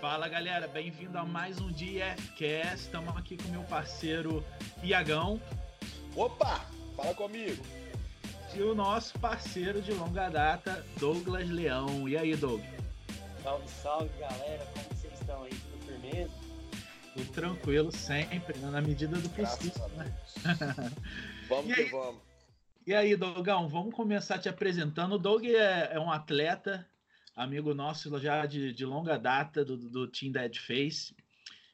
Fala galera, bem-vindo a mais um DFCast. Estamos aqui com meu parceiro Iagão. Opa, fala comigo. E o nosso parceiro de longa data, Douglas Leão. E aí, Doug? Salve, salve galera, como vocês estão aí? Tudo firmeza? Tudo tranquilo, sempre, né? na medida do possível. Né? vamos que vamos. E aí, Dogão, vamos começar te apresentando. O Doug é, é um atleta amigo nosso já de, de longa data do, do Team Dead Face.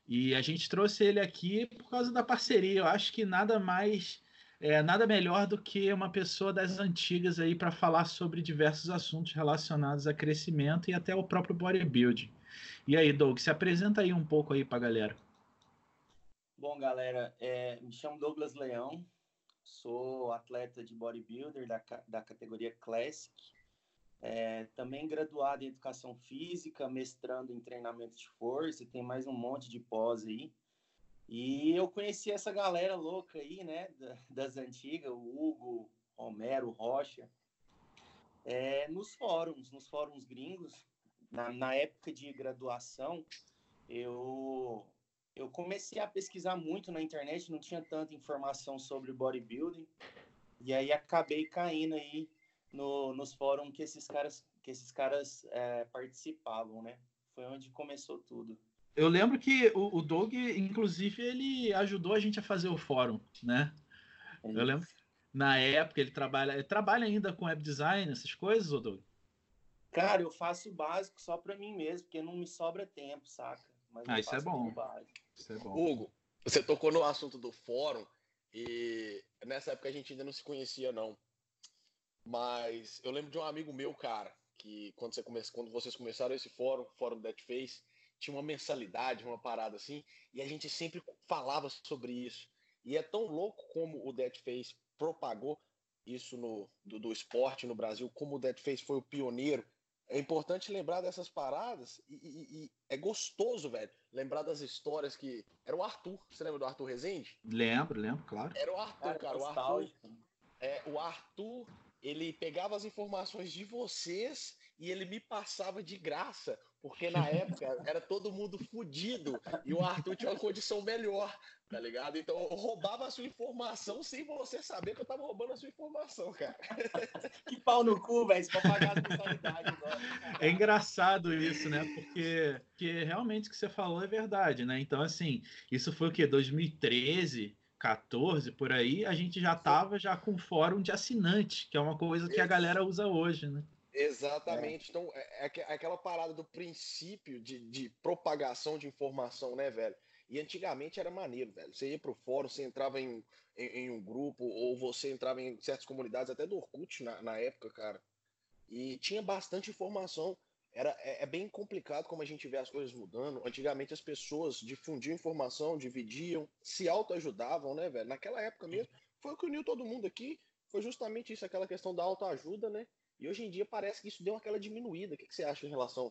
E a gente trouxe ele aqui por causa da parceria. Eu acho que nada mais, é, nada melhor do que uma pessoa das antigas aí para falar sobre diversos assuntos relacionados a crescimento e até o próprio bodybuilding. E aí, Doug, se apresenta aí um pouco aí para a galera. Bom, galera, é, me chamo Douglas Leão, sou atleta de bodybuilder da, da categoria Classic é, também graduado em Educação Física, mestrando em Treinamento de Força, tem mais um monte de pós aí. E eu conheci essa galera louca aí, né, das antigas, o Hugo, Romero, Rocha, é, nos fóruns, nos fóruns gringos. Na, na época de graduação, eu, eu comecei a pesquisar muito na internet, não tinha tanta informação sobre bodybuilding, e aí acabei caindo aí no, nos fóruns que esses caras, que esses caras é, participavam, né? Foi onde começou tudo. Eu lembro que o, o Doug, inclusive, ele ajudou a gente a fazer o fórum, né? É eu lembro na época ele trabalha, ele trabalha ainda com web design, essas coisas, ô Doug? Cara, eu faço o básico só para mim mesmo, porque não me sobra tempo, saca? Mas ah, isso é bom. Isso é bom. Hugo, você tocou no assunto do fórum e nessa época a gente ainda não se conhecia, não. Mas eu lembro de um amigo meu, cara, que quando, você come... quando vocês começaram esse fórum, fórum Dead Face, tinha uma mensalidade, uma parada assim, e a gente sempre falava sobre isso. E é tão louco como o Dead Face propagou isso no, do, do esporte no Brasil, como o Dead Face foi o pioneiro. É importante lembrar dessas paradas e, e, e, é gostoso, velho, lembrar das histórias que. Era o Arthur. Você lembra do Arthur Rezende? Lembro, lembro, claro. Era o Arthur, cara. cara o Arthur. É, o Arthur ele pegava as informações de vocês e ele me passava de graça, porque na época era todo mundo fudido e o Arthur tinha uma condição melhor, tá ligado? Então eu roubava a sua informação sem você saber que eu tava roubando a sua informação, cara. que pau no cu, velho, pra pagar a totalidade agora. É engraçado isso, né? Porque, porque realmente o que você falou é verdade, né? Então, assim, isso foi o quê? 2013? 14 por aí, a gente já estava já com fórum de assinante, que é uma coisa que a galera usa hoje, né? Exatamente. É. Então, é, é, aquela parada do princípio de, de propagação de informação, né, velho? E antigamente era maneiro, velho. Você ia pro fórum, você entrava em, em, em, um grupo, ou você entrava em certas comunidades, até do Orkut na, na época, cara. E tinha bastante informação era, é, é, bem complicado como a gente vê as coisas mudando. Antigamente as pessoas difundiam informação, dividiam, se autoajudavam, né, velho? Naquela época mesmo, foi o que uniu todo mundo aqui. Foi justamente isso, aquela questão da autoajuda, né? E hoje em dia parece que isso deu aquela diminuída. O que, que você acha em relação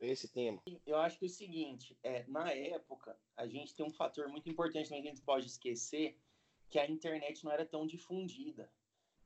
a esse tema? Eu acho que é o seguinte, é, na época, a gente tem um fator muito importante que a gente pode esquecer, que a internet não era tão difundida.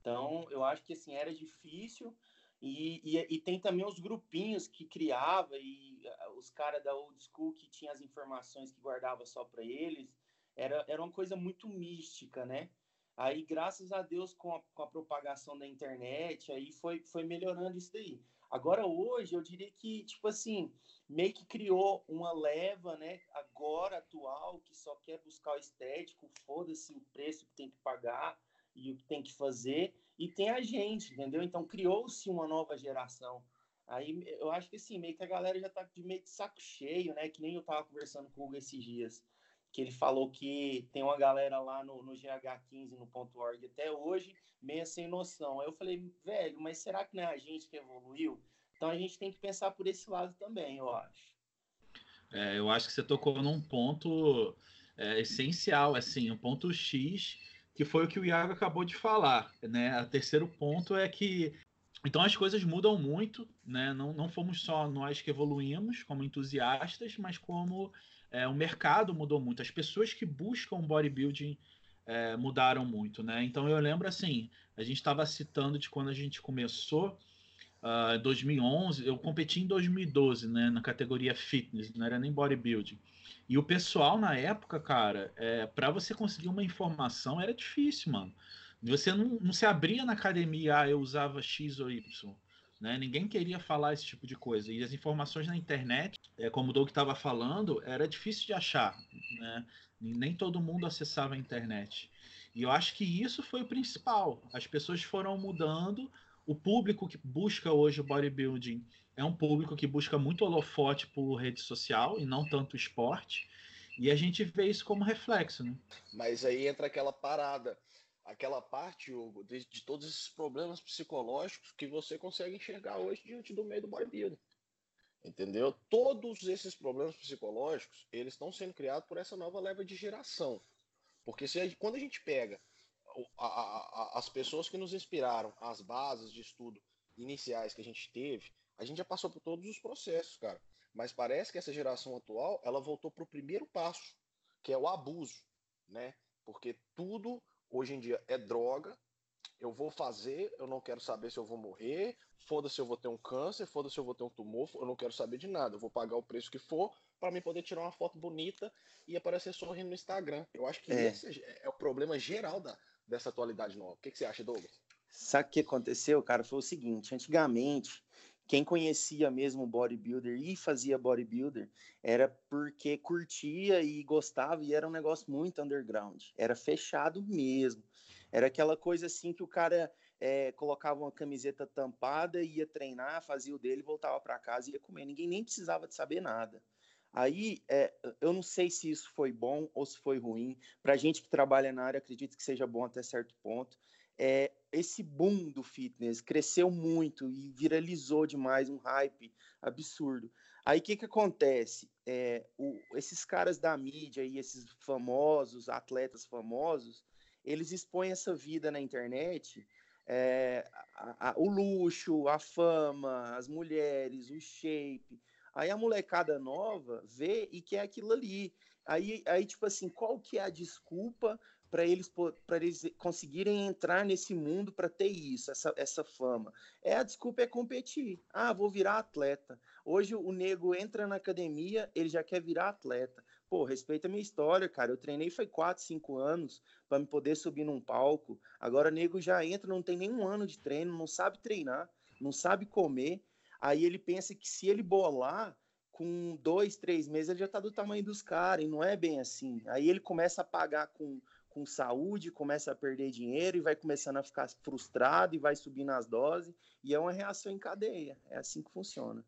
Então, eu acho que assim, era difícil e, e, e, tem também os grupinhos que criava e uh, os caras da old school que tinha as informações que guardava só para eles. Era, era uma coisa muito mística, né? Aí, graças a Deus, com a, com a, propagação da internet, aí foi, foi melhorando isso daí. Agora, hoje, eu diria que, tipo assim, meio que criou uma leva, né, agora, atual, que só quer buscar o estético, foda-se o preço que tem que pagar, e o que tem que fazer, e tem a gente, entendeu? Então criou-se uma nova geração. Aí eu acho que assim, meio que a galera já tá de meio de saco cheio, né? Que nem eu tava conversando com o Hugo esses dias, que ele falou que tem uma galera lá no, no GH15, no .org até hoje, meio sem noção. Aí eu falei, velho, mas será que não é a gente que evoluiu? Então a gente tem que pensar por esse lado também, eu acho. É, eu acho que você tocou num ponto é, essencial, assim, um ponto X que foi o que o Iago acabou de falar. Né? O terceiro ponto é que então as coisas mudam muito, né? Não, não fomos só nós que evoluímos como entusiastas, mas como é, o mercado mudou muito. As pessoas que buscam bodybuilding é, mudaram muito, né? Então eu lembro assim, a gente estava citando de quando a gente começou, uh, 2011, eu competi em 2012, né, na categoria fitness, não era nem bodybuilding. E o pessoal na época, cara, é, para você conseguir uma informação era difícil, mano. Você não, não se abria na academia, ah, eu usava X ou Y. Né? Ninguém queria falar esse tipo de coisa. E as informações na internet, é, como o Doug estava falando, era difícil de achar. Né? Nem todo mundo acessava a internet. E eu acho que isso foi o principal. As pessoas foram mudando. O público que busca hoje o bodybuilding é um público que busca muito holofote por rede social e não tanto esporte. E a gente vê isso como reflexo, né? Mas aí entra aquela parada aquela parte, Hugo, de, de, todos esses problemas psicológicos que você consegue enxergar hoje diante do meio do bodybuilding. Entendeu? Todos esses problemas psicológicos, eles estão sendo criados por essa nova leva de geração. Porque se, quando a gente pega a, a, a, as pessoas que nos inspiraram, as bases de estudo iniciais que a gente teve, a gente já passou por todos os processos, cara. Mas parece que essa geração atual, ela voltou para o primeiro passo, que é o abuso, né? Porque tudo hoje em dia é droga. Eu vou fazer, eu não quero saber se eu vou morrer, foda-se eu vou ter um câncer, foda-se eu vou ter um tumor, eu não quero saber de nada. Eu vou pagar o preço que for para mim poder tirar uma foto bonita e aparecer sorrindo no Instagram. Eu acho que é. esse é o problema geral da, dessa atualidade nova. O que, que você acha, Douglas? Sabe o que aconteceu, cara? Foi o seguinte: antigamente, quem conhecia mesmo bodybuilder e fazia bodybuilder era porque curtia e gostava e era um negócio muito underground. Era fechado mesmo. Era aquela coisa assim que o cara é, colocava uma camiseta tampada, ia treinar, fazia o dele, voltava para casa e ia comer. Ninguém nem precisava de saber nada. Aí, é, eu não sei se isso foi bom ou se foi ruim. Para gente que trabalha na área, acredito que seja bom até certo ponto é, esse boom do fitness cresceu muito e viralizou demais, um hype absurdo. Aí o que, que acontece? É, o, esses caras da mídia e esses famosos, atletas famosos, eles expõem essa vida na internet, é, a, a, o luxo, a fama, as mulheres, o shape. Aí a molecada nova vê e quer aquilo ali. Aí, aí tipo assim, qual que é a desculpa para eles, eles conseguirem entrar nesse mundo para ter isso, essa, essa fama. É a desculpa é competir. Ah, vou virar atleta. Hoje o nego entra na academia, ele já quer virar atleta. Pô, respeita a minha história, cara. Eu treinei foi 4, 5 anos para me poder subir num palco. Agora o nego já entra, não tem nenhum ano de treino, não sabe treinar, não sabe comer. Aí ele pensa que se ele bolar, com dois, três meses ele já tá do tamanho dos caras, e não é bem assim. Aí ele começa a pagar com com saúde, começa a perder dinheiro e vai começando a ficar frustrado e vai subindo as doses, e é uma reação em cadeia. É assim que funciona.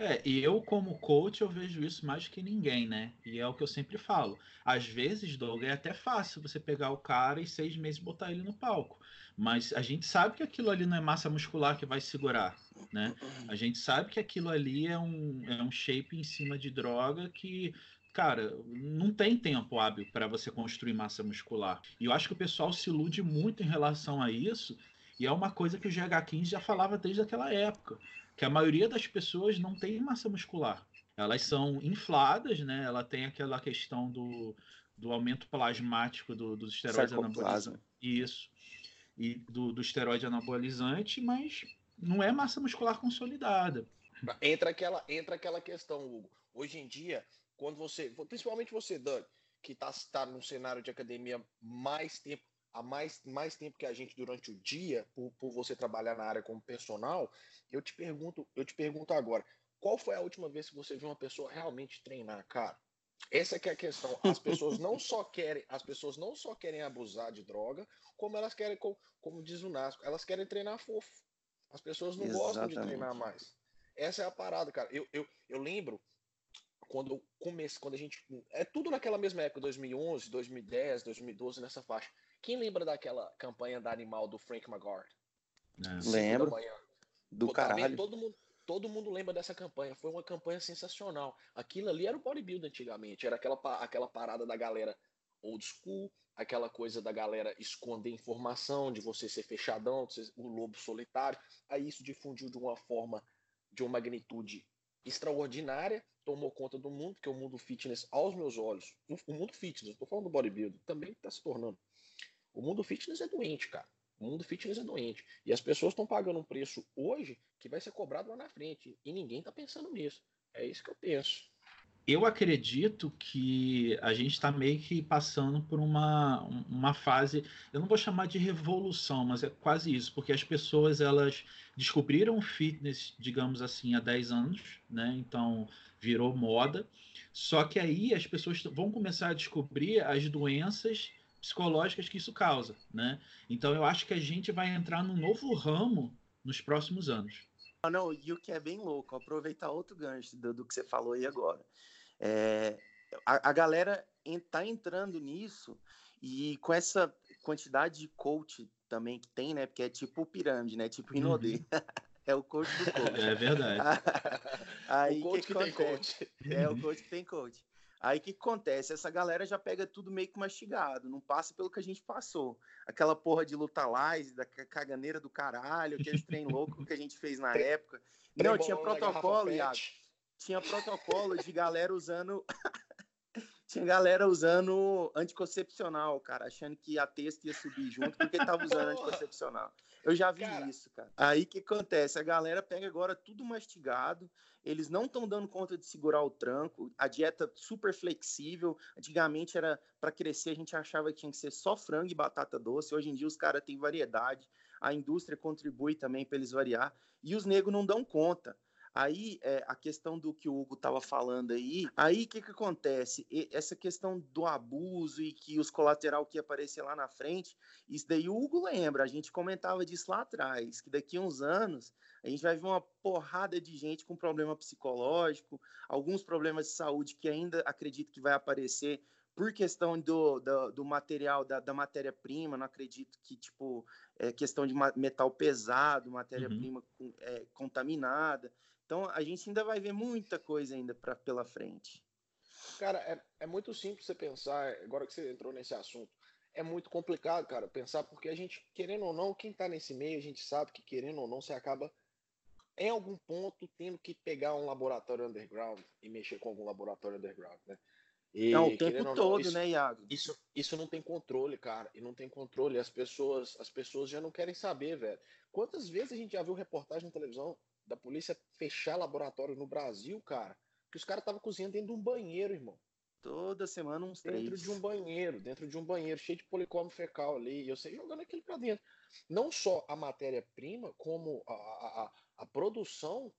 É, e eu como coach eu vejo isso mais que ninguém, né? E é o que eu sempre falo. Às vezes, Doug, é até fácil você pegar o cara e seis meses botar ele no palco. Mas a gente sabe que aquilo ali não é massa muscular que vai segurar, né? A gente sabe que aquilo ali é um, é um shape em cima de droga que cara, não tem tempo hábil para você construir massa muscular. E eu acho que o pessoal se ilude muito em relação a isso, e é uma coisa que o GH15 já falava desde aquela época, que a maioria das pessoas não tem massa muscular. Elas são infladas, né? Ela tem aquela questão do, do aumento plasmático do, dos esteroides anabolizantes. Isso. E do, do esteroide anabolizante, mas não é massa muscular consolidada. Entra aquela, entra aquela questão, Hugo. Hoje em dia, quando você, principalmente você, Doug, que está tá num cenário de academia mais tempo, há mais, mais tempo que a gente durante o dia, por, por você trabalhar na área como personal, eu te pergunto, eu te pergunto agora, qual foi a última vez que você viu uma pessoa realmente treinar, cara? Essa é, é a questão. As pessoas não só querem, as pessoas não só querem abusar de droga, como elas querem, como, como diz o Nasco, elas querem treinar fofo. As pessoas não Exatamente. gostam de treinar mais. Essa é a parada, cara. Eu, eu, eu lembro quando eu comecei, quando a gente. É tudo naquela mesma época, 2011, 2010, 2012, nessa faixa. Quem lembra daquela campanha da Animal do Frank McGard? É. Lembro. Do Pô, caralho. todo, mundo, todo mundo lembra dessa campanha. Foi uma campanha sensacional. Aquilo ali era o bodybuilder antigamente. Era aquela, aquela parada da galera old school, aquela coisa da galera esconder informação, de você ser fechadão, ser o lobo solitário. Aí isso difundiu de uma forma, de uma magnitude extraordinária, tomou conta do mundo, que o mundo fitness aos meus olhos. O mundo fitness, estou falando do bodybuilding, também está se tornando. O mundo fitness é doente, cara. O mundo fitness é doente. E as pessoas estão pagando um preço hoje que vai ser cobrado lá na frente. E ninguém está pensando nisso. É isso que eu penso. Eu acredito que a gente está meio que passando por uma, uma fase, eu não vou chamar de revolução, mas é quase isso, porque as pessoas elas descobriram fitness, digamos assim, há 10 anos, né? Então virou moda. Só que aí as pessoas vão começar a descobrir as doenças psicológicas que isso causa, né? Então eu acho que a gente vai entrar num novo ramo nos próximos anos. Ah, não, e o que é bem louco, aproveitar outro gancho do, do que você falou aí agora. É, a, a galera está entrando nisso e com essa quantidade de coach também que tem, né? Porque é tipo pirâmide, né? Tipo Rinodê. Uhum. é o coach do coach. É verdade. Aí, o coach que, que, que tem coach. É o coach que tem coach. Aí o que acontece? Essa galera já pega tudo meio que mastigado, não passa pelo que a gente passou. Aquela porra de luta live, da caganeira do caralho, aqueles trem louco que a gente fez na época. Não, tinha protocolo, Iago. Tinha protocolo de galera usando. Tinha galera usando anticoncepcional, cara, achando que a texto ia subir junto porque tava usando anticoncepcional. Eu já vi cara. isso, cara. Aí o que acontece? A galera pega agora tudo mastigado, eles não estão dando conta de segurar o tranco, a dieta super flexível. Antigamente era para crescer, a gente achava que tinha que ser só frango e batata doce. Hoje em dia os caras têm variedade, a indústria contribui também para eles variar, e os negros não dão conta. Aí, é, a questão do que o Hugo estava falando aí, aí o que, que acontece? E, essa questão do abuso e que os colateral que ia aparecer lá na frente, isso daí o Hugo lembra, a gente comentava disso lá atrás, que daqui a uns anos a gente vai ver uma porrada de gente com problema psicológico, alguns problemas de saúde que ainda acredito que vai aparecer por questão do, do, do material, da, da matéria-prima, não acredito que, tipo, é questão de metal pesado, matéria-prima uhum. é, contaminada. Então, a gente ainda vai ver muita coisa ainda pra, pela frente. Cara, é, é muito simples você pensar, agora que você entrou nesse assunto, é muito complicado, cara, pensar, porque a gente, querendo ou não, quem tá nesse meio, a gente sabe que, querendo ou não, você acaba, em algum ponto, tendo que pegar um laboratório underground e mexer com algum laboratório underground, né? E, não, o tempo todo, não, isso, né, Iago? Isso, isso não tem controle, cara. E não tem controle. As pessoas, as pessoas já não querem saber, velho. Quantas vezes a gente já viu reportagem na televisão da polícia fechar laboratório no Brasil, cara, que os caras estavam cozinhando dentro de um banheiro, irmão. Toda semana uns dentro três. de um banheiro, dentro de um banheiro cheio de policórnio fecal ali, e eu sei jogando aquilo para dentro. Não só a matéria-prima, como a, a, a, produção,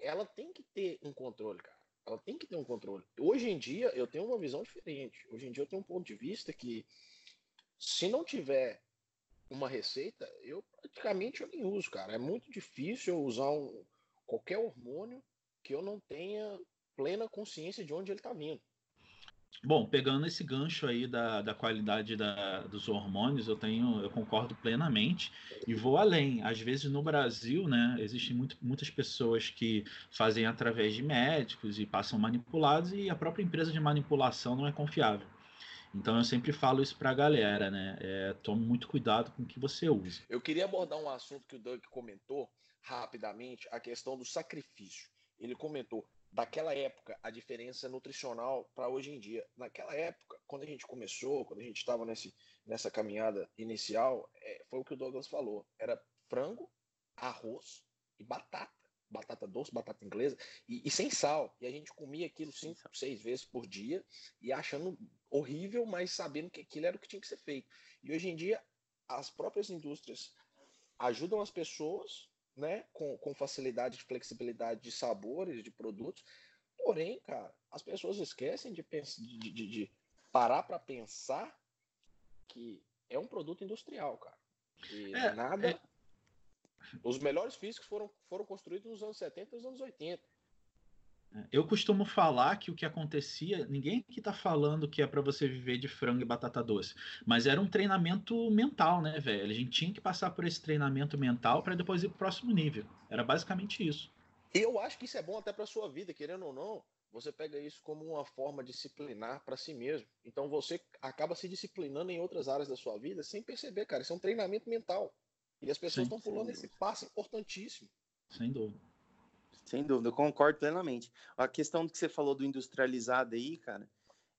ela tem que ter um controle, cara. Ela tem que ter um controle. Hoje em dia eu tenho uma visão diferente. Hoje em dia eu tenho um ponto de vista que se não tiver uma receita, eu praticamente eu nem uso, cara. É muito difícil eu usar um, qualquer hormônio que eu não tenha plena consciência de onde ele está vindo. Bom, pegando esse gancho aí da, da qualidade da, dos hormônios, eu tenho, eu concordo plenamente e vou além. Às vezes no Brasil, né, existem muito, muitas pessoas que fazem através de médicos e passam manipulados e a própria empresa de manipulação não é confiável. Então eu sempre falo isso para a galera, né? É, tome muito cuidado com o que você usa. Eu queria abordar um assunto que o Doug comentou rapidamente, a questão do sacrifício. Ele comentou daquela época a diferença nutricional para hoje em dia. Naquela época, quando a gente começou, quando a gente estava nessa caminhada inicial, é, foi o que o Douglas falou: era frango, arroz e batata batata doce, batata inglesa, e, e, sem sal. E a gente comia aquilo cinco, seis vezes por dia e achando horrível, mas sabendo que aquilo era o que tinha que ser feito. E hoje em dia, as próprias indústrias ajudam as pessoas né, com, com facilidade de flexibilidade de sabores, de produtos. Porém, cara, as pessoas esquecem de, de, de, de parar para pensar que é um produto industrial, cara. E é, nada. É os melhores físicos foram, foram construídos nos anos 70 e nos anos 80. Eu costumo falar que o que acontecia, ninguém que está falando que é para você viver de frango e batata doce, mas era um treinamento mental, né, velho? A gente tinha que passar por esse treinamento mental para depois ir para o próximo nível. Era basicamente isso. Eu acho que isso é bom até para sua vida, querendo ou não. Você pega isso como uma forma disciplinar para si mesmo. Então você acaba se disciplinando em outras áreas da sua vida sem perceber, cara. Isso é um treinamento mental. E as pessoas estão pulando esse passo importantíssimo. Sem dúvida. Sem dúvida, eu concordo plenamente. A questão que você falou do industrializado aí, cara,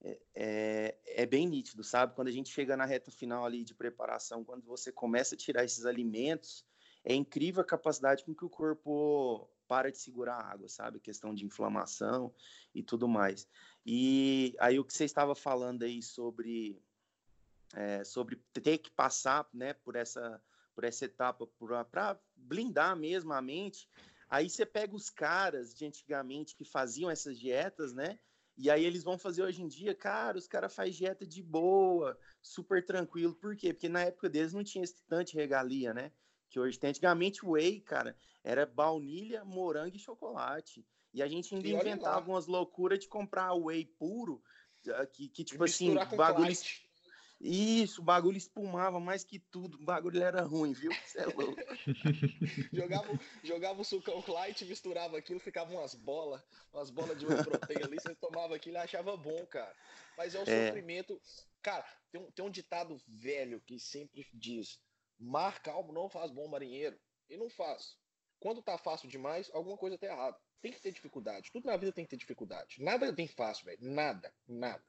é, é, é, bem nítido, sabe? Quando a gente chega na reta final ali de preparação, quando você começa a tirar esses alimentos, é incrível a capacidade com que o corpo para de segurar a água, sabe? Questão de inflamação e tudo mais. E aí o que você estava falando aí sobre é, sobre ter que passar, né, por essa por essa etapa para blindar mesmo a mente. Aí você pega os caras de antigamente que faziam essas dietas, né? E aí eles vão fazer hoje em dia, cara, os caras fazem dieta de boa, super tranquilo. Por quê? Porque na época deles não tinha esse tanto de regalia, né? Que hoje tem. Antigamente o whey, cara, era baunilha, morango e chocolate. E a gente ainda inventava umas loucuras de comprar whey puro, ah, que, que tipo assim, bagulho. Isso, o bagulho espumava mais que tudo. O bagulho era ruim, viu? Você é louco. jogava, jogava o sucão light, misturava aquilo, ficava umas bolas, umas bolas de whey protein ali, você tomava aquilo e achava bom, cara. Mas é o é. sofrimento. Cara, tem um, tem um ditado velho que sempre diz: mar calmo não faz bom marinheiro. E não faz. Quando tá fácil demais, alguma coisa tá errada. Tem que ter dificuldade. Tudo na vida tem que ter dificuldade. Nada tem fácil, velho. Nada, nada.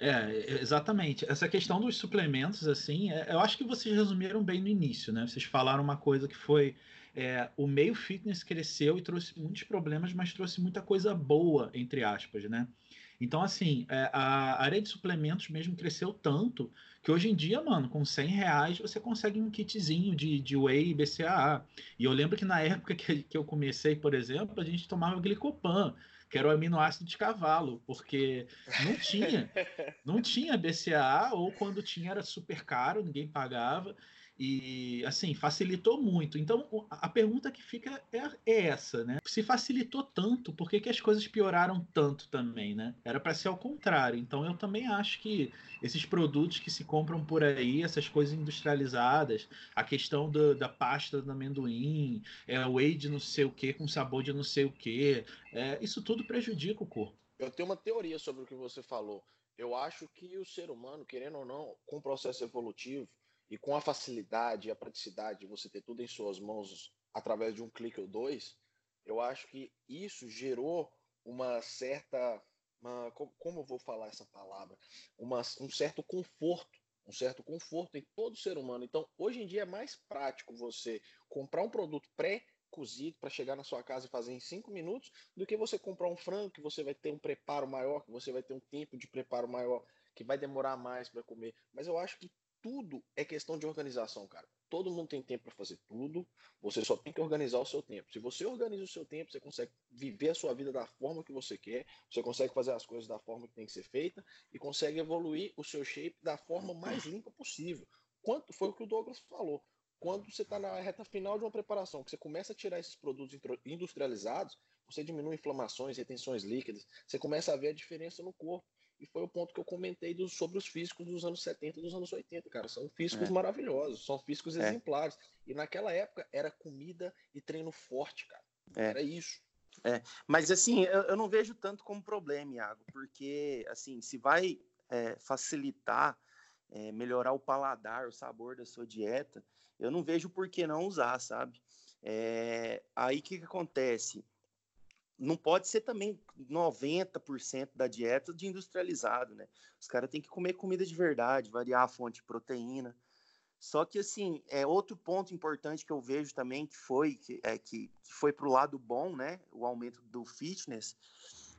É, exatamente. Essa questão dos suplementos, assim, é, eu acho que vocês resumiram bem no início, né? Vocês falaram uma coisa que foi é, o meio fitness cresceu e trouxe muitos problemas, mas trouxe muita coisa boa, entre aspas, né? Então, assim, é, a área de suplementos mesmo cresceu tanto que hoje em dia, mano, com 100 reais você consegue um kitzinho de, de whey e BCAA. E eu lembro que na época que, que eu comecei, por exemplo, a gente tomava glicopan, que era o aminoácido de cavalo, porque não tinha, não tinha BCAA, ou quando tinha era super caro, ninguém pagava. E, assim, facilitou muito. Então, a pergunta que fica é, é essa, né? Se facilitou tanto, por que, que as coisas pioraram tanto também, né? Era para ser ao contrário. Então, eu também acho que esses produtos que se compram por aí, essas coisas industrializadas, a questão do, da pasta do amendoim, é, o whey de não sei o que com sabor de não sei o que, é, isso tudo prejudica o corpo. Eu tenho uma teoria sobre o que você falou. Eu acho que o ser humano, querendo ou não, com o processo evolutivo, e com a facilidade e a praticidade de você ter tudo em suas mãos através de um clique ou dois, eu acho que isso gerou uma certa. Uma, como eu vou falar essa palavra? Uma, um certo conforto. Um certo conforto em todo ser humano. Então, hoje em dia é mais prático você comprar um produto pré cozido para chegar na sua casa e fazer em cinco minutos do que você comprar um frango que você vai ter um preparo maior, que você vai ter um tempo de preparo maior, que vai demorar mais para comer. Mas eu acho que tudo é questão de organização, cara. Todo mundo tem tempo para fazer tudo. Você só tem que organizar o seu tempo. Se você organiza o seu tempo, você consegue viver a sua vida da forma que você quer. Você consegue fazer as coisas da forma que tem que ser feita e consegue evoluir o seu shape da forma mais limpa possível. Quanto foi o que o Douglas falou? Quando você está na reta final de uma preparação, que você começa a tirar esses produtos industrializados, você diminui inflamações, retenções líquidas, você começa a ver a diferença no corpo. E foi o ponto que eu comentei do, sobre os físicos dos anos 70 e dos anos 80, cara. São físicos é. maravilhosos, são físicos é. exemplares. E naquela época era comida e treino forte, cara. É. Era isso. É, mas assim, eu, eu, não vejo tanto como problema, Iago, porque assim, se vai é, facilitar, é, melhorar o paladar, o sabor da sua dieta, eu não vejo por que não usar, sabe? É, aí o que, que acontece? Não pode ser também 90% da dieta de industrializado, né? Os caras têm que comer comida de verdade, variar a fonte de proteína. Só que, assim, é outro ponto importante que eu vejo também que foi, que, é, que, que foi para o lado bom, né? O aumento do fitness,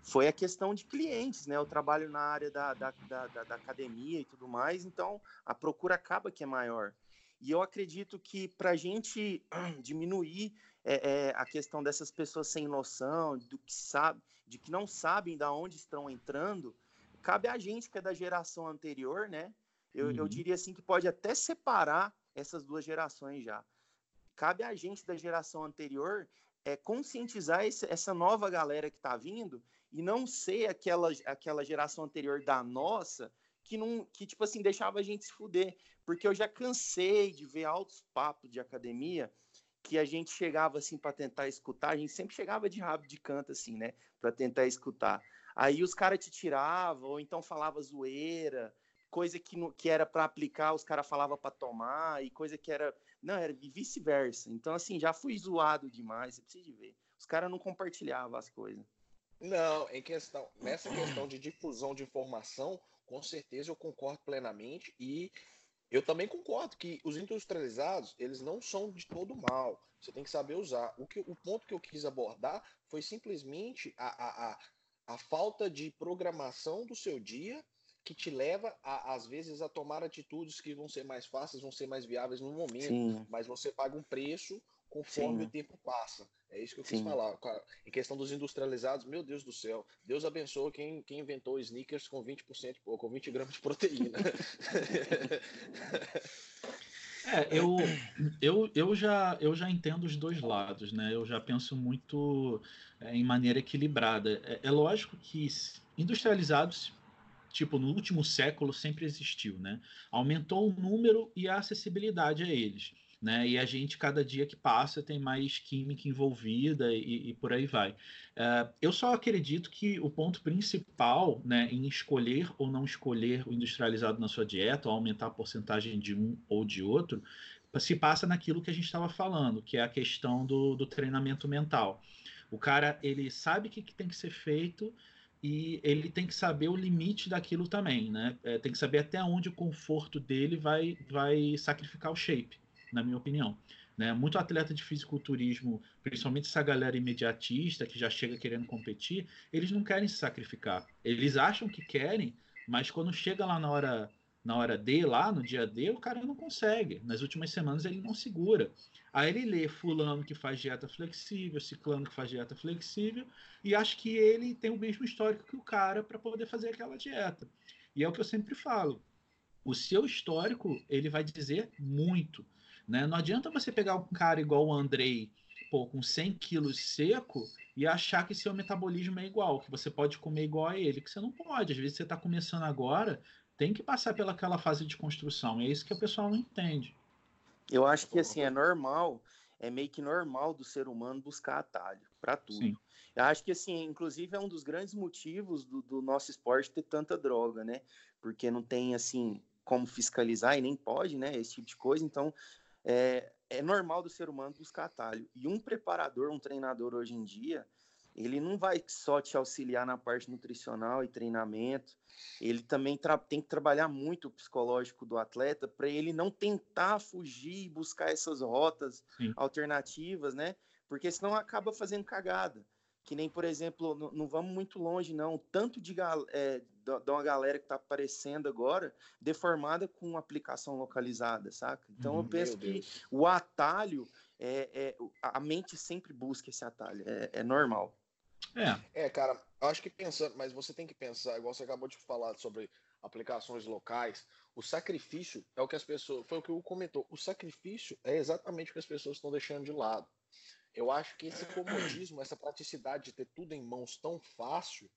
foi a questão de clientes, né? Eu trabalho na área da, da, da, da academia e tudo mais, então a procura acaba que é maior. E eu acredito que para a gente diminuir é, é, a questão dessas pessoas sem noção, do que sabe, de que não sabem da onde estão entrando, cabe a gente que é da geração anterior, né? Eu, uhum. eu diria assim que pode até separar essas duas gerações já. Cabe a gente da geração anterior é conscientizar esse, essa nova galera que está vindo e não ser aquela, aquela geração anterior da nossa que não que tipo assim deixava a gente se fuder, porque eu já cansei de ver altos papos de academia que a gente chegava assim para tentar escutar, a gente sempre chegava de rabo de canto assim, né, para tentar escutar. Aí os caras te tiravam ou então falava zoeira, coisa que, no, que era para aplicar, os caras falavam para tomar e coisa que era, não, era vice-versa. Então assim, já fui zoado demais, você precisa de ver. Os caras não compartilhavam as coisas. Não, em questão, nessa questão de difusão de informação, com certeza eu concordo plenamente e eu também concordo que os industrializados, eles não são de todo mal. Você tem que saber usar. O, que, o ponto que eu quis abordar foi simplesmente a, a, a, a falta de programação do seu dia que te leva, a, às vezes, a tomar atitudes que vão ser mais fáceis, vão ser mais viáveis no momento, Sim. mas você paga um preço conforme Sim. o tempo passa. É isso que eu quis Sim. falar. Em questão dos industrializados, meu Deus do céu. Deus abençoe quem, quem inventou sneakers com 20%, com 20 gramas de proteína. É, eu, eu, eu, já, eu já entendo os dois lados, né? Eu já penso muito é, em maneira equilibrada. É, é lógico que industrializados, tipo, no último século sempre existiu, né? Aumentou o número e a acessibilidade a eles né? E a gente, cada dia que passa, tem mais química envolvida e, e por aí vai. Uh, eu só acredito que o ponto principal né, em escolher ou não escolher o industrializado na sua dieta, ou aumentar a porcentagem de um ou de outro, se passa naquilo que a gente estava falando, que é a questão do, do treinamento mental. O cara, ele sabe o que, que tem que ser feito e ele tem que saber o limite daquilo também, né? É, tem que saber até onde o conforto dele vai, vai sacrificar o shape na minha opinião. Né? Muito atleta de fisiculturismo, principalmente essa galera imediatista que já chega querendo competir, eles não querem se sacrificar. Eles acham que querem, mas quando chega lá na hora na hora D, lá no dia D, o cara não consegue. Nas últimas semanas ele não segura. Aí ele lê fulano que faz dieta flexível, ciclano que faz dieta flexível, e acha que ele tem o mesmo histórico que o cara para poder fazer aquela dieta. E é o que eu sempre falo. O seu histórico, ele vai dizer muito. Né? Não adianta você pegar um cara igual o Andrei, pô, com 100 quilos seco e achar que seu metabolismo é igual, que você pode comer igual a ele, que você não pode. Às vezes você está começando agora, tem que passar pelaquela fase de construção. É isso que o pessoal não entende. Eu acho que assim é normal, é meio que normal do ser humano buscar atalho para tudo. Sim. Eu acho que assim, inclusive é um dos grandes motivos do, do nosso esporte ter tanta droga, né? Porque não tem assim como fiscalizar e nem pode, né? Esse tipo de coisa. Então é, é normal do ser humano buscar atalho. E um preparador, um treinador hoje em dia, ele não vai só te auxiliar na parte nutricional e treinamento, ele também tem que trabalhar muito o psicológico do atleta para ele não tentar fugir e buscar essas rotas Sim. alternativas, né? Porque senão acaba fazendo cagada que nem, por exemplo, não, não vamos muito longe, não. Tanto de, é, de uma galera que está aparecendo agora, deformada com aplicação localizada, saca? Então, eu uhum. penso que o atalho, é, é, a mente sempre busca esse atalho, é, é normal. É. é, cara, eu acho que pensando, mas você tem que pensar, igual você acabou de falar sobre aplicações locais, o sacrifício é o que as pessoas, foi o que o comentou, o sacrifício é exatamente o que as pessoas estão deixando de lado. Eu acho que esse comodismo, essa praticidade de ter tudo em mãos tão fácil,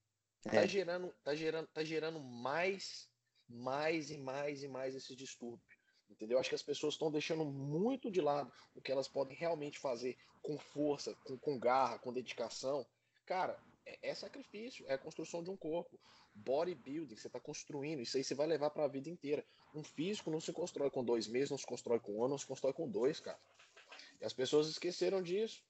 tá é. gerando, tá gerando, tá gerando mais, mais e mais e mais esse distúrbio. Entendeu? Acho que as pessoas estão deixando muito de lado o que elas podem realmente fazer com força, com, com garra, com dedicação. Cara, é, é sacrifício, é a construção de um corpo. Bodybuilding, você está construindo, isso aí você vai levar para a vida inteira. Um físico não se constrói com dois meses, não se constrói com um ano, não se constrói com dois, cara. E as pessoas esqueceram disso.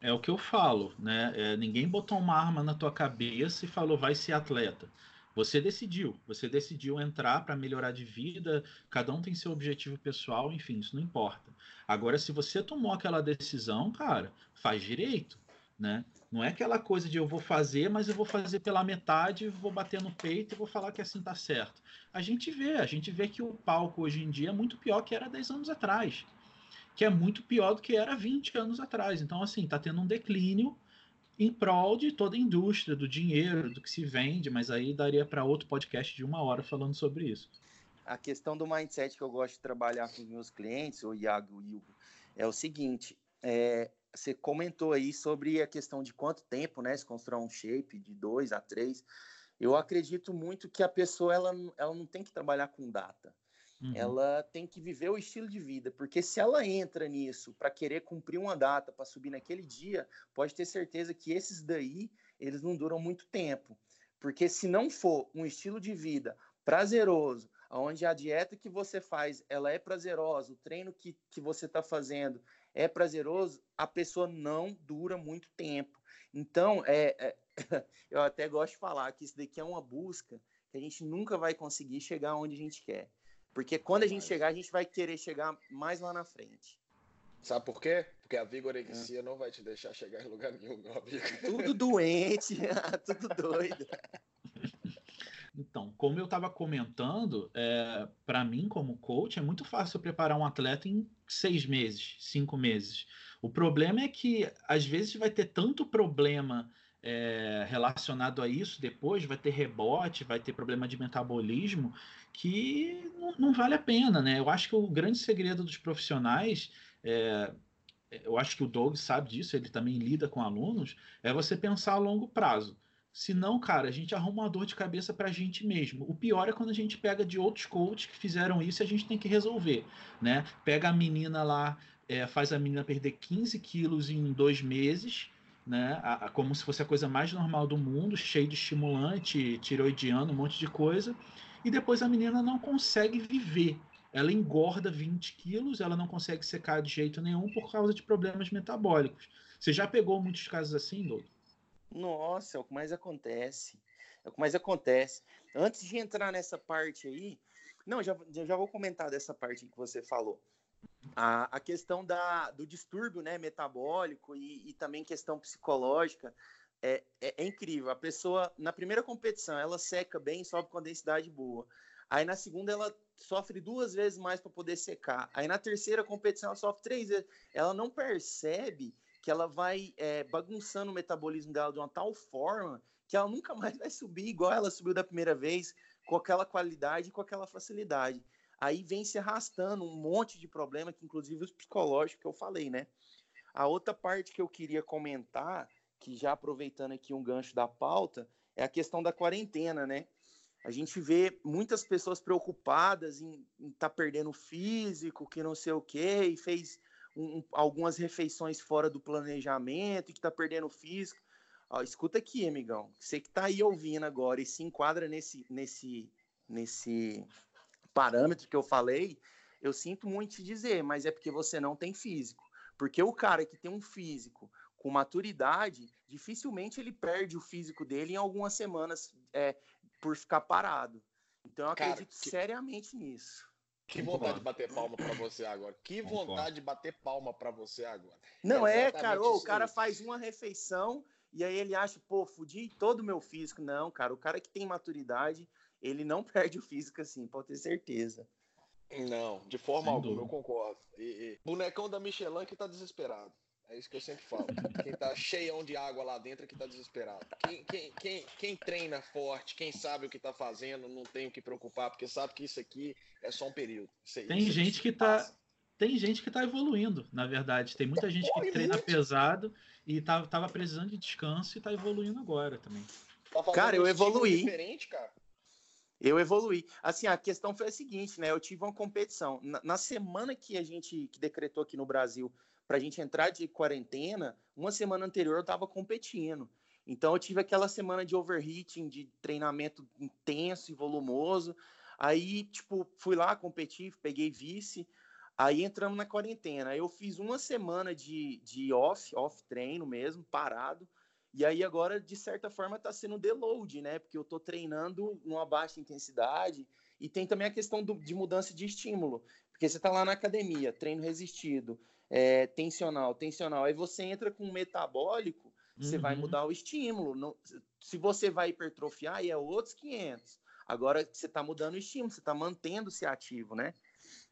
É o que eu falo, né? É, ninguém botou uma arma na tua cabeça e falou vai ser atleta. Você decidiu, você decidiu entrar para melhorar de vida, cada um tem seu objetivo pessoal, enfim, isso não importa. Agora, se você tomou aquela decisão, cara, faz direito, né? Não é aquela coisa de eu vou fazer, mas eu vou fazer pela metade, vou bater no peito e vou falar que assim tá certo. A gente vê, a gente vê que o palco hoje em dia é muito pior que era 10 anos atrás que é muito pior do que era 20 anos atrás. Então, assim, está tendo um declínio em prol de toda a indústria, do dinheiro, do que se vende, mas aí daria para outro podcast de uma hora falando sobre isso. A questão do mindset que eu gosto de trabalhar com os meus clientes, o Iago e o Hugo, é o seguinte: é, você comentou aí sobre a questão de quanto tempo né, se constrói um shape, de dois a três. Eu acredito muito que a pessoa ela, ela não tem que trabalhar com data. Uhum. Ela tem que viver o estilo de vida, porque se ela entra nisso para querer cumprir uma data para subir naquele dia, pode ter certeza que esses daí eles não duram muito tempo. Porque se não for um estilo de vida prazeroso, onde a dieta que você faz ela é prazerosa, o treino que, que você está fazendo é prazeroso, a pessoa não dura muito tempo. Então, é, é, eu até gosto de falar que isso daqui é uma busca que a gente nunca vai conseguir chegar onde a gente quer. Porque quando a gente chegar, a gente vai querer chegar mais lá na frente. Sabe por quê? Porque a vigorexia é. não vai te deixar chegar em lugar nenhum, meu amigo. Tudo doente, tudo doido. Então, como eu estava comentando, é, para mim, como coach, é muito fácil preparar um atleta em seis meses, cinco meses. O problema é que, às vezes, vai ter tanto problema é, relacionado a isso depois, vai ter rebote, vai ter problema de metabolismo, que não, não vale a pena, né? Eu acho que o grande segredo dos profissionais. É, eu acho que o Doug sabe disso, ele também lida com alunos, é você pensar a longo prazo. Se não, cara, a gente arruma uma dor de cabeça para a gente mesmo. O pior é quando a gente pega de outros coaches que fizeram isso e a gente tem que resolver, né? Pega a menina lá, é, faz a menina perder 15 quilos em dois meses, né? A, a, como se fosse a coisa mais normal do mundo, cheio de estimulante, tiroidiano, um monte de coisa. E depois a menina não consegue viver. Ela engorda 20 quilos, ela não consegue secar de jeito nenhum por causa de problemas metabólicos. Você já pegou muitos casos assim, Doutor? Nossa, é o que mais acontece. É o que mais acontece. Antes de entrar nessa parte aí, não, já, já vou comentar dessa parte que você falou. A, a questão da, do distúrbio né, metabólico e, e também questão psicológica é, é, é, incrível. A pessoa, na primeira competição, ela seca bem, sobe com a densidade boa. Aí na segunda, ela sofre duas vezes mais para poder secar. Aí na terceira competição, ela sofre três vezes. Ela não percebe que ela vai é, bagunçando o metabolismo dela de uma tal forma que ela nunca mais vai subir igual ela subiu da primeira vez, com aquela qualidade e com aquela facilidade. Aí vem se arrastando um monte de problema, que inclusive os psicológicos que eu falei, né? A outra parte que eu queria comentar, que já aproveitando aqui um gancho da pauta, é a questão da quarentena, né? A gente vê muitas pessoas preocupadas em estar tá perdendo físico, que não sei o quê, e fez um, algumas refeições fora do planejamento e que está perdendo físico. Ó, escuta aqui, amigão. Você que está aí ouvindo agora e se enquadra nesse, nesse, nesse parâmetro que eu falei, eu sinto muito te dizer, mas é porque você não tem físico. Porque o cara que tem um físico com maturidade, dificilmente ele perde o físico dele em algumas semanas é, por ficar parado. Então eu cara, acredito que... seriamente nisso. Que vontade de bater palma para você agora. Que vontade de bater palma para você agora. Não é, é cara, o cara faz uma refeição e aí ele acha, pô, fudi todo o meu físico. Não, cara, o cara que tem maturidade, ele não perde o físico assim, pode ter certeza. Não, de forma Sem alguma, dúvida. eu concordo. E, e, bonecão da Michelin que tá desesperado. É isso que eu sempre falo. Quem tá cheião de água lá dentro é que tá desesperado. Quem, quem, quem, quem, treina forte, quem sabe o que tá fazendo, não tem o que preocupar, porque sabe que isso aqui é só um período. Isso, tem isso gente que tá. Passa. Tem gente que tá evoluindo, na verdade. Tem muita gente que treina pesado e tava, tá, tava precisando de descanso e tá evoluindo agora também. Tá cara, eu evoluí. Diferente, cara. Eu evoluí. Assim, a questão foi a seguinte, né? Eu tive uma competição. Na, na semana que a gente que decretou aqui no Brasil para a gente entrar de quarentena, uma semana anterior eu estava competindo. Então eu tive aquela semana de overheating, de treinamento intenso e volumoso. Aí, tipo, fui lá, competi, peguei vice. Aí entramos na quarentena. Eu fiz uma semana de, de off, off treino mesmo, parado. E aí agora, de certa forma, está sendo deload, né? Porque eu estou treinando numa baixa intensidade. E tem também a questão do, de mudança de estímulo. Porque você está lá na academia, treino resistido é, tensional, tensional. Aí você entra com um metabólico, uhum. você vai uhum. mudar o estímulo. Não, se você vai hipertrofiar, aí é outros 500. Agora você está mudando o estímulo, você está mantendo-se ativo, né?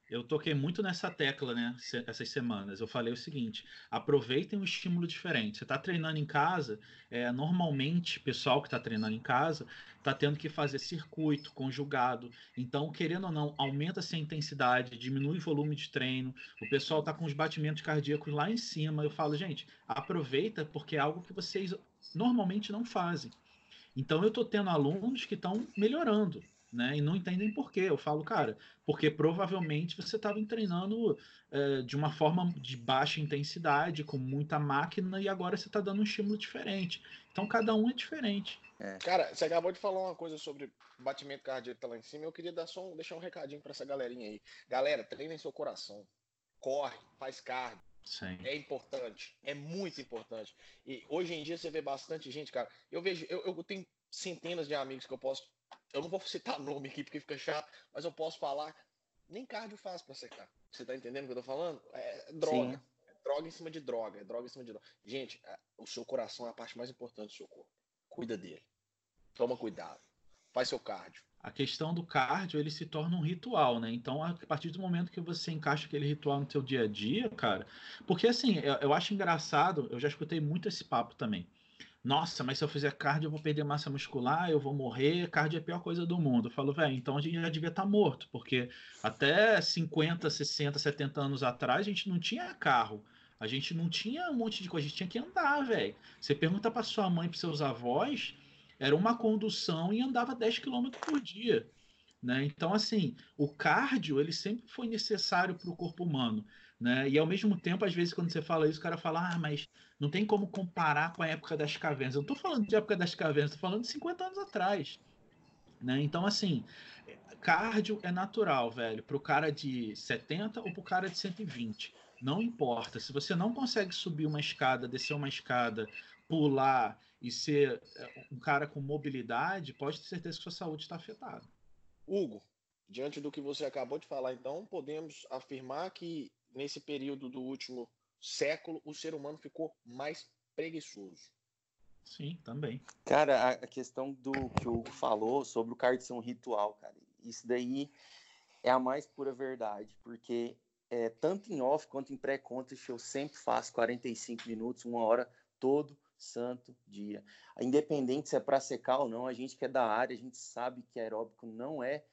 Eu toquei muito nessa tecla, né, essas semanas. Eu falei o seguinte: aproveitem um estímulo diferente. Você está treinando em casa, é, normalmente, pessoal que está treinando em casa está tendo que fazer circuito conjugado. Então, querendo ou não, aumenta-se a intensidade, diminui o volume de treino. O pessoal está com os batimentos cardíacos lá em cima. Eu falo, gente, aproveita porque é algo que vocês normalmente não fazem. Então, eu estou tendo alunos que estão melhorando né? E não entendem por quê. Eu falo, cara, porque provavelmente você estava treinando é, de uma forma de baixa intensidade, com muita máquina, e agora você está dando um estímulo diferente. Então cada um é diferente. É. Cara, você acabou de falar uma coisa sobre batimento cardíaco tá lá em cima. Eu queria dar só um, deixar um recadinho para essa galerinha aí. Galera, treinem seu coração. Corre, faz cardio. Sim. É importante, é muito importante. E hoje em dia você vê bastante gente, cara. Eu vejo, eu, eu tenho centenas de amigos que eu posso. Eu não vou citar nome aqui porque fica chato, mas eu posso falar. Nem cardio faz para secar. Você tá entendendo o que eu tô falando? É droga. É droga em cima de droga. É droga em cima de droga. Gente, o seu coração é a parte mais importante do seu corpo. Cuida dele. Toma cuidado. Faz seu cardio a questão do cardio ele se torna um ritual, né? Então, a partir do momento que você encaixa aquele ritual no seu dia a dia, cara, porque assim, eu, eu acho engraçado, eu já escutei muito esse papo também. Nossa, mas se eu fizer cardio eu vou perder massa muscular, eu vou morrer, cardio é a pior coisa do mundo. Eu falo, velho, então a gente já devia estar tá morto, porque até 50, 60, 70 anos atrás a gente não tinha carro. A gente não tinha um monte de coisa, a gente tinha que andar, velho. Você pergunta para sua mãe, para seus avós, era uma condução e andava 10 km por dia. Né? Então, assim, o cardio ele sempre foi necessário para o corpo humano. Né? E ao mesmo tempo, às vezes, quando você fala isso, o cara fala, ah, mas não tem como comparar com a época das cavernas. Eu não estou falando de época das cavernas, estou falando de 50 anos atrás. Né? Então, assim, cardio é natural, velho, para o cara de 70 ou para o cara de 120. Não importa. Se você não consegue subir uma escada, descer uma escada, pular e ser é, um cara com mobilidade, pode ter certeza que sua saúde está afetada. Hugo, diante do que você acabou de falar, então, podemos afirmar que nesse período do último século o ser humano ficou mais preguiçoso. Sim, também. Cara, a questão do que o Hugo falou sobre o cardio ser um ritual, cara, isso daí é a mais pura verdade, porque é, tanto em off quanto em pré-contest eu sempre faço 45 minutos, uma hora todo santo dia. Independente se é para secar ou não, a gente que é da área, a gente sabe que aeróbico não é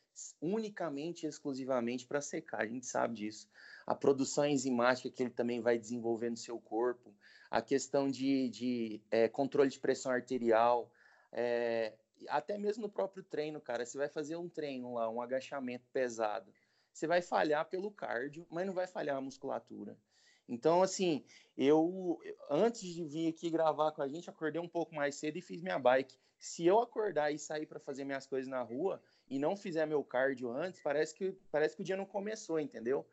unicamente exclusivamente para secar, a gente sabe disso. A produção enzimática que ele também vai desenvolver no seu corpo, a questão de, de é, controle de pressão arterial, é, até mesmo no próprio treino, cara. Você vai fazer um treino lá, um agachamento pesado, você vai falhar pelo cardio, mas não vai falhar a musculatura. Então, assim, eu antes de vir aqui gravar com a gente, acordei um pouco mais cedo e fiz minha bike. Se eu acordar e sair para fazer minhas coisas na rua e não fizer meu cardio antes, parece que parece que o dia não começou, entendeu?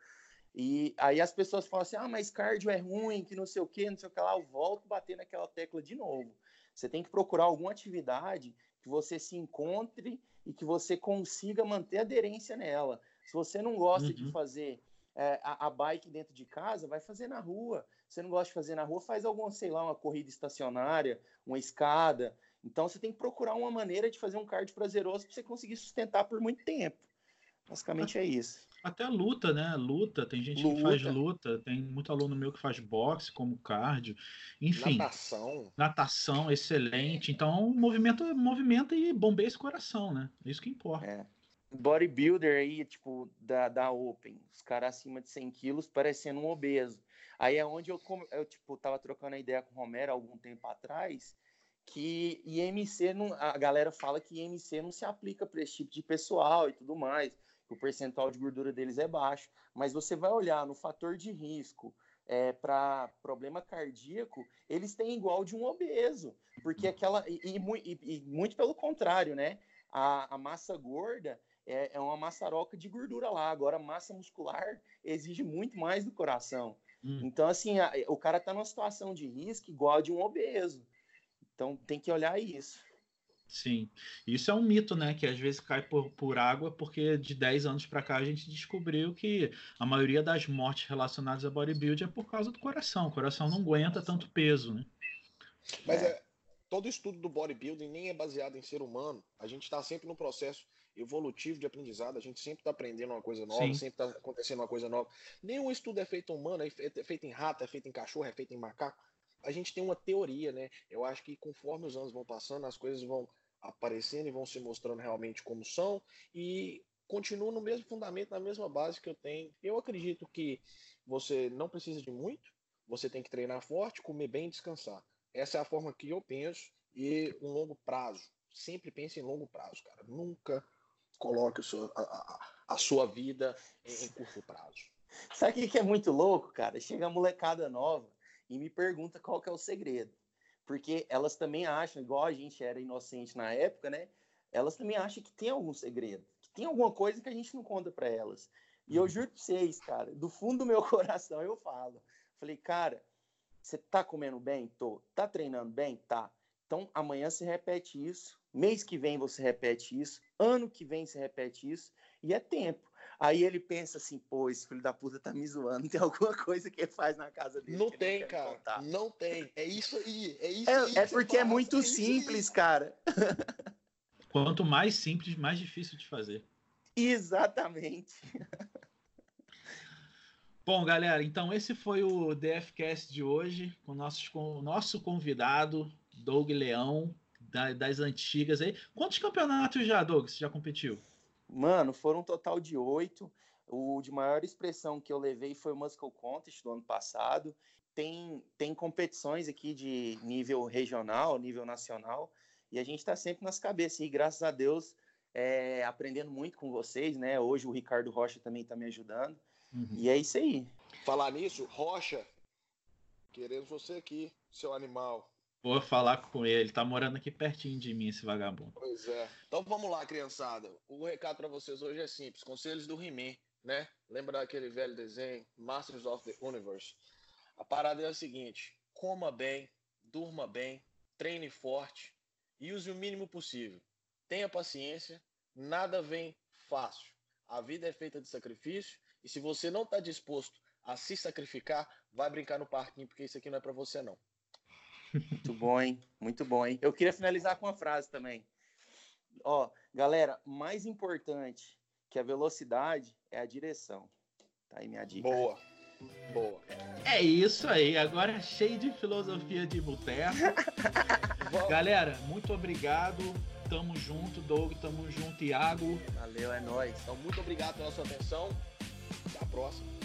E aí as pessoas falam assim: "Ah, mas cardio é ruim, que não sei o quê, não sei o que lá". Eu volto bater naquela tecla de novo. Você tem que procurar alguma atividade que você se encontre e que você consiga manter aderência nela. Se você não gosta uhum. de fazer é, a, a, bike dentro de casa, vai fazer na rua. Você não gosta de fazer na rua, faz alguma, sei lá, uma corrida estacionária, uma escada. Então você tem que procurar uma maneira de fazer um cardio prazeroso para você conseguir sustentar por muito tempo. Basicamente é isso. Até luta, né? Luta, tem gente luta. que faz luta, tem muito aluno meu que faz boxe como cardio. Enfim. Natação. Natação, excelente. Então, movimento, movimento e bombeia esse coração, né? É isso que importa. É bodybuilder aí, tipo, da, da Open, os caras acima de 100 quilos parecendo um obeso. Aí é onde eu, eu, tipo, tava trocando a ideia com o Romero algum tempo atrás, que IMC, não, a galera fala que IMC não se aplica para esse tipo de pessoal e tudo mais, que o percentual de gordura deles é baixo, mas você vai olhar no fator de risco, é, para problema cardíaco, eles têm igual de um obeso, porque aquela e, e, e muito pelo contrário, né? A, a massa gorda é, é uma maçaroca de gordura lá. Agora, massa muscular exige muito mais do coração. Hum. Então, assim, a, o cara está numa situação de risco igual a de um obeso. Então, tem que olhar isso. Sim, isso é um mito, né? Que às vezes cai por, por água, porque de 10 anos para cá a gente descobriu que a maioria das mortes relacionadas a bodybuilding é por causa do coração. O coração não aguenta tanto peso, né? Mas é, todo estudo do bodybuilding nem é baseado em ser humano. A gente está sempre no processo evolutivo de aprendizado, a gente sempre está aprendendo uma coisa nova, Sim. sempre está acontecendo uma coisa nova. Nenhum estudo é feito humano, é feito em rato, é feito em cachorro, é feito em macaco. A gente tem uma teoria, né? Eu acho que conforme os anos vão passando, as coisas vão aparecendo e vão se mostrando realmente como são e continuo no mesmo fundamento, na mesma base que eu tenho. Eu acredito que você não precisa de muito, você tem que treinar forte, comer bem e descansar. Essa é a forma que eu penso e um longo prazo. Sempre pense em longo prazo, cara. Nunca coloque a, a, a sua vida em, em, curto prazo. Sabe o que é muito louco, cara? Chega a molecada nova e me pergunta qual que é o segredo. Porque elas também acham, igual a gente era inocente na época, né? Elas também acham que tem algum segredo, que tem alguma coisa que a gente não conta para elas. E eu uhum. juro pra vocês, cara, do fundo do meu coração eu falo. Falei, cara, você tá comendo bem? Tô. Tá treinando bem? Tá. Então amanhã você repete isso, mês que vem você repete isso, ano que vem você repete isso, e é tempo. Aí ele pensa assim, pô, esse filho da puta tá me zoando, tem alguma coisa que ele faz na casa dele. Não tem, não cara. Contar. Não tem. É isso aí. É isso é, aí. É porque é muito é simples, cara. Quanto mais simples, mais difícil de fazer. Exatamente. Bom, galera, então esse foi o DFcast de hoje, com, nossos, com o nosso convidado, Doug Leão, da, das antigas aí. Quantos campeonatos já, Doug, você já competiu? Mano, foram um total de oito. O de maior expressão que eu levei foi o Muscle Contest do ano passado. Tem, tem competições aqui de nível regional, nível nacional, e a gente está sempre nas cabeças. E graças a Deus, é, aprendendo muito com vocês, né? Hoje o Ricardo Rocha também está me ajudando. Uhum. E é isso aí. Falar nisso, Rocha, queremos você aqui, seu animal. Vou falar com ele, tá morando aqui pertinho de mim, esse vagabundo. Pois é. Então vamos lá, criançada. O recado para vocês hoje é simples: conselhos do He-Man, né? Lembra daquele velho desenho, Masters of the Universe? A parada é a seguinte: coma bem, durma bem, treine forte e use o mínimo possível. Tenha paciência, nada vem fácil. A vida é feita de sacrifício e se você não está disposto a se sacrificar, vai brincar no parquinho, porque isso aqui não é para você não. Muito bom, hein? Muito bom, hein? Eu queria finalizar com uma frase também. Ó, galera, mais importante que a velocidade é a direção. Tá aí minha dica. Boa. Boa. É isso aí. Agora cheio de filosofia de boteco. galera, muito obrigado. Tamo junto, Doug. Tamo junto, Iago. Valeu, é nóis. Então, muito obrigado pela sua atenção. Até a próxima.